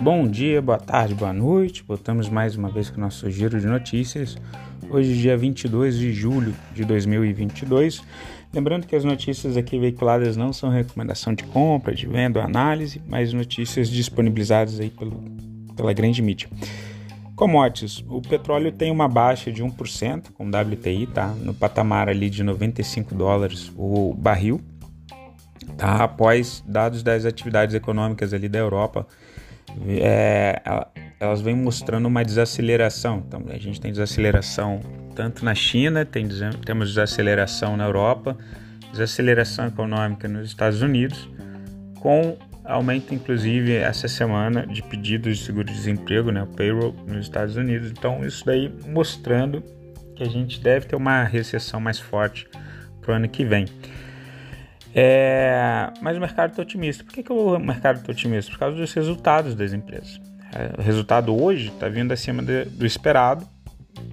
Bom dia, boa tarde, boa noite. Voltamos mais uma vez com o nosso giro de notícias. Hoje, dia 22 de julho de 2022. Lembrando que as notícias aqui veiculadas não são recomendação de compra, de venda ou análise, mas notícias disponibilizadas aí pelo, pela grande mídia. Commodities. O petróleo tem uma baixa de 1%, com WTI, tá? No patamar ali de 95 dólares o barril, tá? Após dados das atividades econômicas ali da Europa é, elas vêm mostrando uma desaceleração. Então, a gente tem desaceleração tanto na China, tem, temos desaceleração na Europa, desaceleração econômica nos Estados Unidos, com aumento, inclusive, essa semana de pedidos de seguro-desemprego, né, o payroll nos Estados Unidos. Então, isso daí mostrando que a gente deve ter uma recessão mais forte para o ano que vem. É, mas o mercado está otimista. Por que, que o mercado está otimista? Por causa dos resultados das empresas. É, o resultado hoje está vindo acima de, do esperado.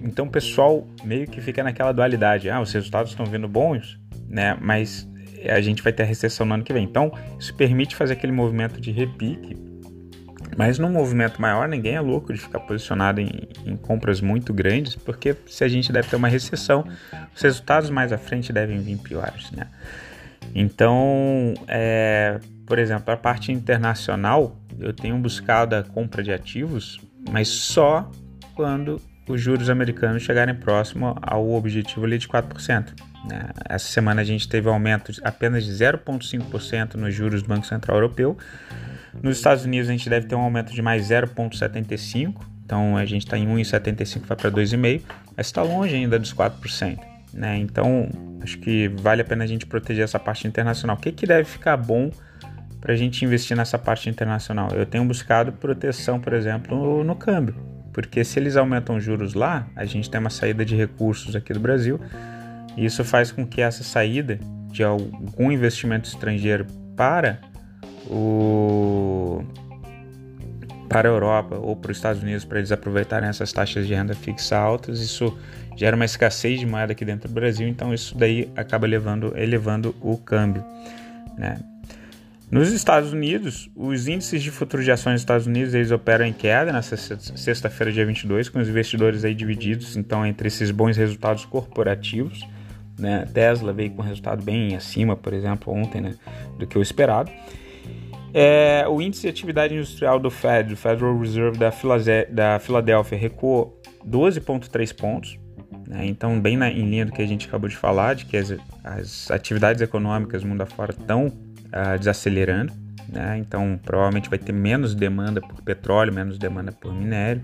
Então o pessoal meio que fica naquela dualidade. Ah, os resultados estão vindo bons, né? Mas a gente vai ter a recessão no ano que vem. Então isso permite fazer aquele movimento de repique. Mas num movimento maior, ninguém é louco de ficar posicionado em, em compras muito grandes, porque se a gente deve ter uma recessão, os resultados mais à frente devem vir piores, né? Então, é, por exemplo, a parte internacional, eu tenho buscado a compra de ativos, mas só quando os juros americanos chegarem próximo ao objetivo ali de 4%. Né? Essa semana a gente teve aumento apenas de 0,5% nos juros do Banco Central Europeu. Nos Estados Unidos a gente deve ter um aumento de mais 0,75%, então a gente está em 1,75% vai para 2,5%, mas está longe ainda dos 4%. Né? Então, acho que vale a pena a gente proteger essa parte internacional. O que, que deve ficar bom para a gente investir nessa parte internacional? Eu tenho buscado proteção, por exemplo, no, no câmbio, porque se eles aumentam juros lá, a gente tem uma saída de recursos aqui do Brasil, e isso faz com que essa saída de algum investimento estrangeiro para o para a Europa ou para os Estados Unidos para eles aproveitarem essas taxas de renda fixa altas, isso gera uma escassez de moeda aqui dentro do Brasil, então isso daí acaba elevando, elevando o câmbio. Né? Nos Estados Unidos, os índices de futuros de ações dos Estados Unidos eles operam em queda nessa sexta-feira, dia 22, com os investidores aí divididos então entre esses bons resultados corporativos. Né? Tesla veio com resultado bem acima, por exemplo, ontem, né? do que o esperado. É, o índice de atividade industrial do Fed, do Federal Reserve da, da Filadélfia, recuou 12,3 pontos. Né? Então, bem na, em linha do que a gente acabou de falar, de que as, as atividades econômicas mundo afora estão uh, desacelerando. Né? Então, provavelmente vai ter menos demanda por petróleo, menos demanda por minério.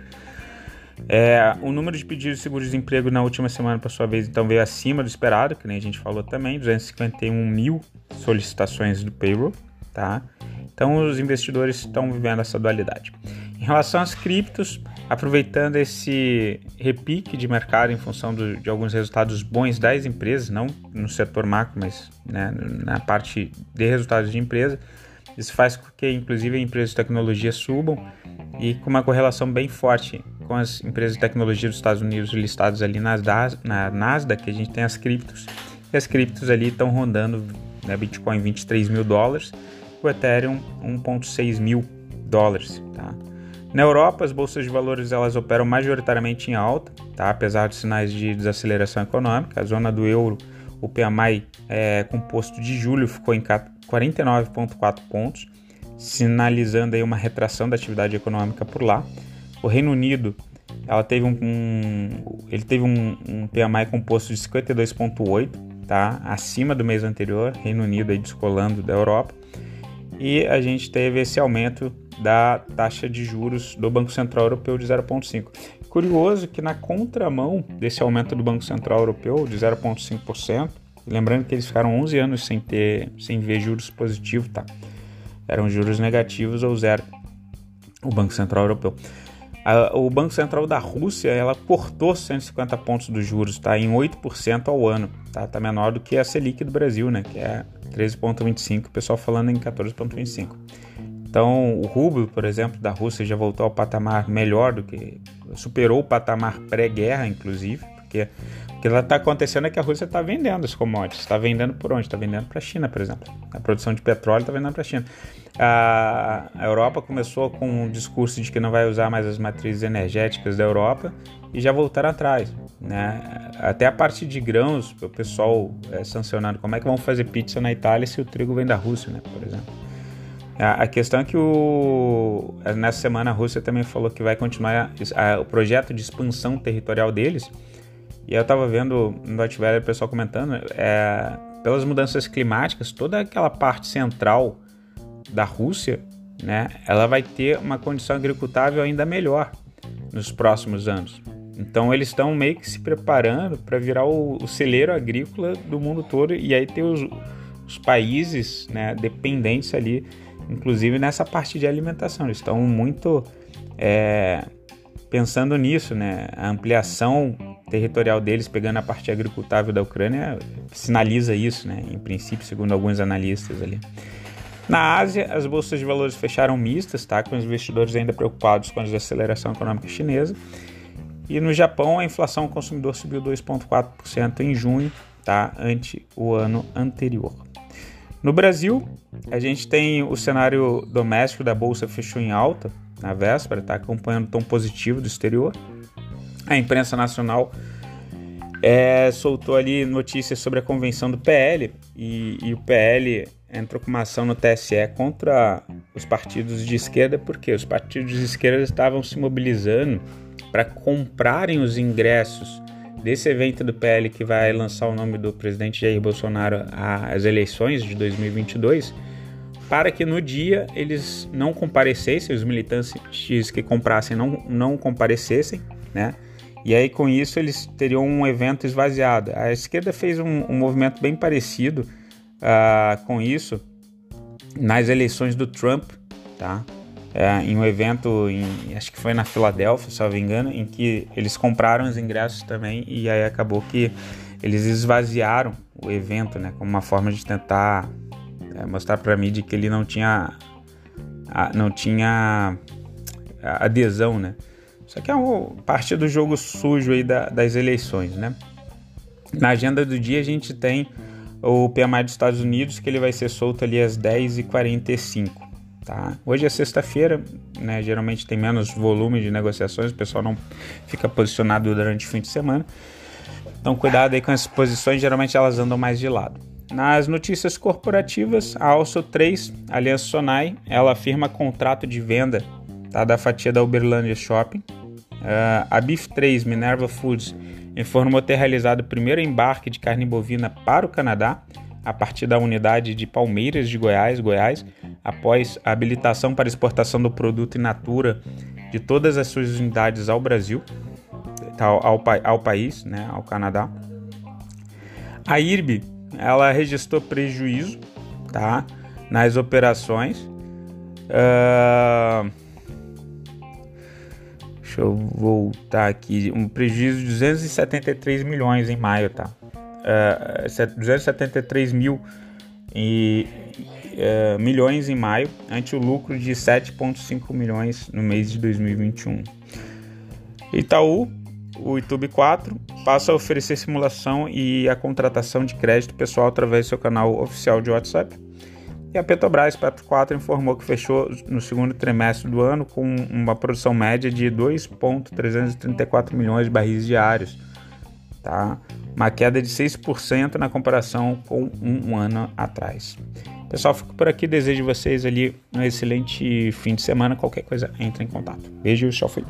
É, o número de pedidos de seguro-desemprego na última semana, por sua vez, então veio acima do esperado, que nem a gente falou também, 251 mil solicitações do payroll, tá? Então os investidores estão vivendo essa dualidade. Em relação às criptos, aproveitando esse repique de mercado em função do, de alguns resultados bons das empresas, não no setor macro, mas né, na parte de resultados de empresa, isso faz com que, inclusive, empresas de tecnologia subam e com uma correlação bem forte com as empresas de tecnologia dos Estados Unidos listadas ali nas, na Nasdaq, que a gente tem as criptos, e as criptos ali estão rondando né, Bitcoin 23 mil dólares, o Ethereum 1.6 mil dólares, tá? Na Europa, as bolsas de valores elas operam majoritariamente em alta, tá? apesar de sinais de desaceleração econômica. A zona do euro, o PMI é, composto de julho ficou em 49,4 pontos, sinalizando aí uma retração da atividade econômica por lá. O Reino Unido ela teve um, um ele teve um, um PMI composto de 52,8, tá? acima do mês anterior, Reino Unido aí descolando da Europa e a gente teve esse aumento da taxa de juros do Banco Central Europeu de 0,5. Curioso que na contramão desse aumento do Banco Central Europeu de 0,5%, lembrando que eles ficaram 11 anos sem ter sem ver juros positivos, tá? Eram juros negativos ou zero. O Banco Central Europeu. O Banco Central da Rússia, ela cortou 150 pontos dos juros, tá? Em 8% ao ano, tá? Tá menor do que a Selic do Brasil, né? Que é 13,25, o pessoal falando em 14,25. Então, o rublo, por exemplo, da Rússia já voltou ao patamar melhor do que superou o patamar pré-guerra, inclusive, Porque o que está acontecendo é que a Rússia está vendendo os commodities. Está vendendo por onde? Está vendendo para a China, por exemplo. A produção de petróleo está vendendo para a China. A Europa começou com um discurso de que não vai usar mais as matrizes energéticas da Europa e já voltaram atrás. Né? Até a parte de grãos, o pessoal é, sancionando como é que vão fazer pizza na Itália se o trigo vem da Rússia, né, por exemplo. A questão é que o, nessa semana a Rússia também falou que vai continuar o projeto de expansão territorial deles. E eu estava vendo no Welle o pessoal comentando, é, pelas mudanças climáticas, toda aquela parte central da Rússia, né, ela vai ter uma condição agricultável ainda melhor nos próximos anos. Então eles estão meio que se preparando para virar o, o, celeiro agrícola do mundo todo e aí ter os, os países né, dependentes ali inclusive nessa parte de alimentação. Eles estão muito é, pensando nisso, né? A ampliação territorial deles, pegando a parte agricultável da Ucrânia, sinaliza isso, né? Em princípio, segundo alguns analistas ali. Na Ásia, as bolsas de valores fecharam mistas, tá? Com os investidores ainda preocupados com a desaceleração econômica chinesa. E no Japão, a inflação ao consumidor subiu 2,4% em junho, tá? Ante o ano anterior. No Brasil, a gente tem o cenário doméstico da bolsa fechou em alta na véspera, está acompanhando o tom positivo do exterior. A imprensa nacional é, soltou ali notícias sobre a convenção do PL e, e, o PL entrou com uma ação no TSE contra os partidos de esquerda, porque os partidos de esquerda estavam se mobilizando para comprarem os ingressos desse evento do PL que vai lançar o nome do presidente Jair Bolsonaro às eleições de 2022, para que no dia eles não comparecessem, os militantes que comprassem não, não comparecessem, né? E aí com isso eles teriam um evento esvaziado. A esquerda fez um, um movimento bem parecido uh, com isso nas eleições do Trump, tá? é, em um evento, em, acho que foi na Filadélfia, se não me engano, em que eles compraram os ingressos também e aí acabou que eles esvaziaram o evento, né, como uma forma de tentar é, mostrar para a mídia que ele não tinha não tinha adesão, né? Isso aqui é parte do jogo sujo aí da, das eleições, né? Na agenda do dia a gente tem o PMI dos Estados Unidos que ele vai ser solto ali às 10h45. Tá? Hoje é sexta-feira, né? geralmente tem menos volume de negociações, o pessoal não fica posicionado durante o fim de semana. Então, cuidado aí com as posições, geralmente elas andam mais de lado. Nas notícias corporativas, a Also 3, Aliança Sonai, ela firma contrato de venda tá, da fatia da Uberlândia Shopping. Uh, a Beef 3, Minerva Foods, informou ter realizado o primeiro embarque de carne bovina para o Canadá, a partir da unidade de Palmeiras de Goiás, Goiás, após a habilitação para exportação do produto in natura de todas as suas unidades ao Brasil, ao, ao, ao país, né, ao Canadá. A IRB ela registrou prejuízo tá, nas operações. Uh, deixa eu voltar aqui. Um prejuízo de 273 milhões em maio, tá? Uh, ah, 273 mil e, uh, milhões em maio, ante o lucro de 7,5 milhões no mês de 2021. Itaú, o YouTube 4, passa a oferecer simulação e a contratação de crédito pessoal através do seu canal oficial de WhatsApp. E a Petrobras, Petro 4, informou que fechou no segundo trimestre do ano com uma produção média de 2,334 milhões de barris diários, tá? uma queda de 6% na comparação com um ano atrás. Pessoal, fico por aqui. Desejo vocês ali um excelente fim de semana. Qualquer coisa, entre em contato. Beijo, tchau, fui.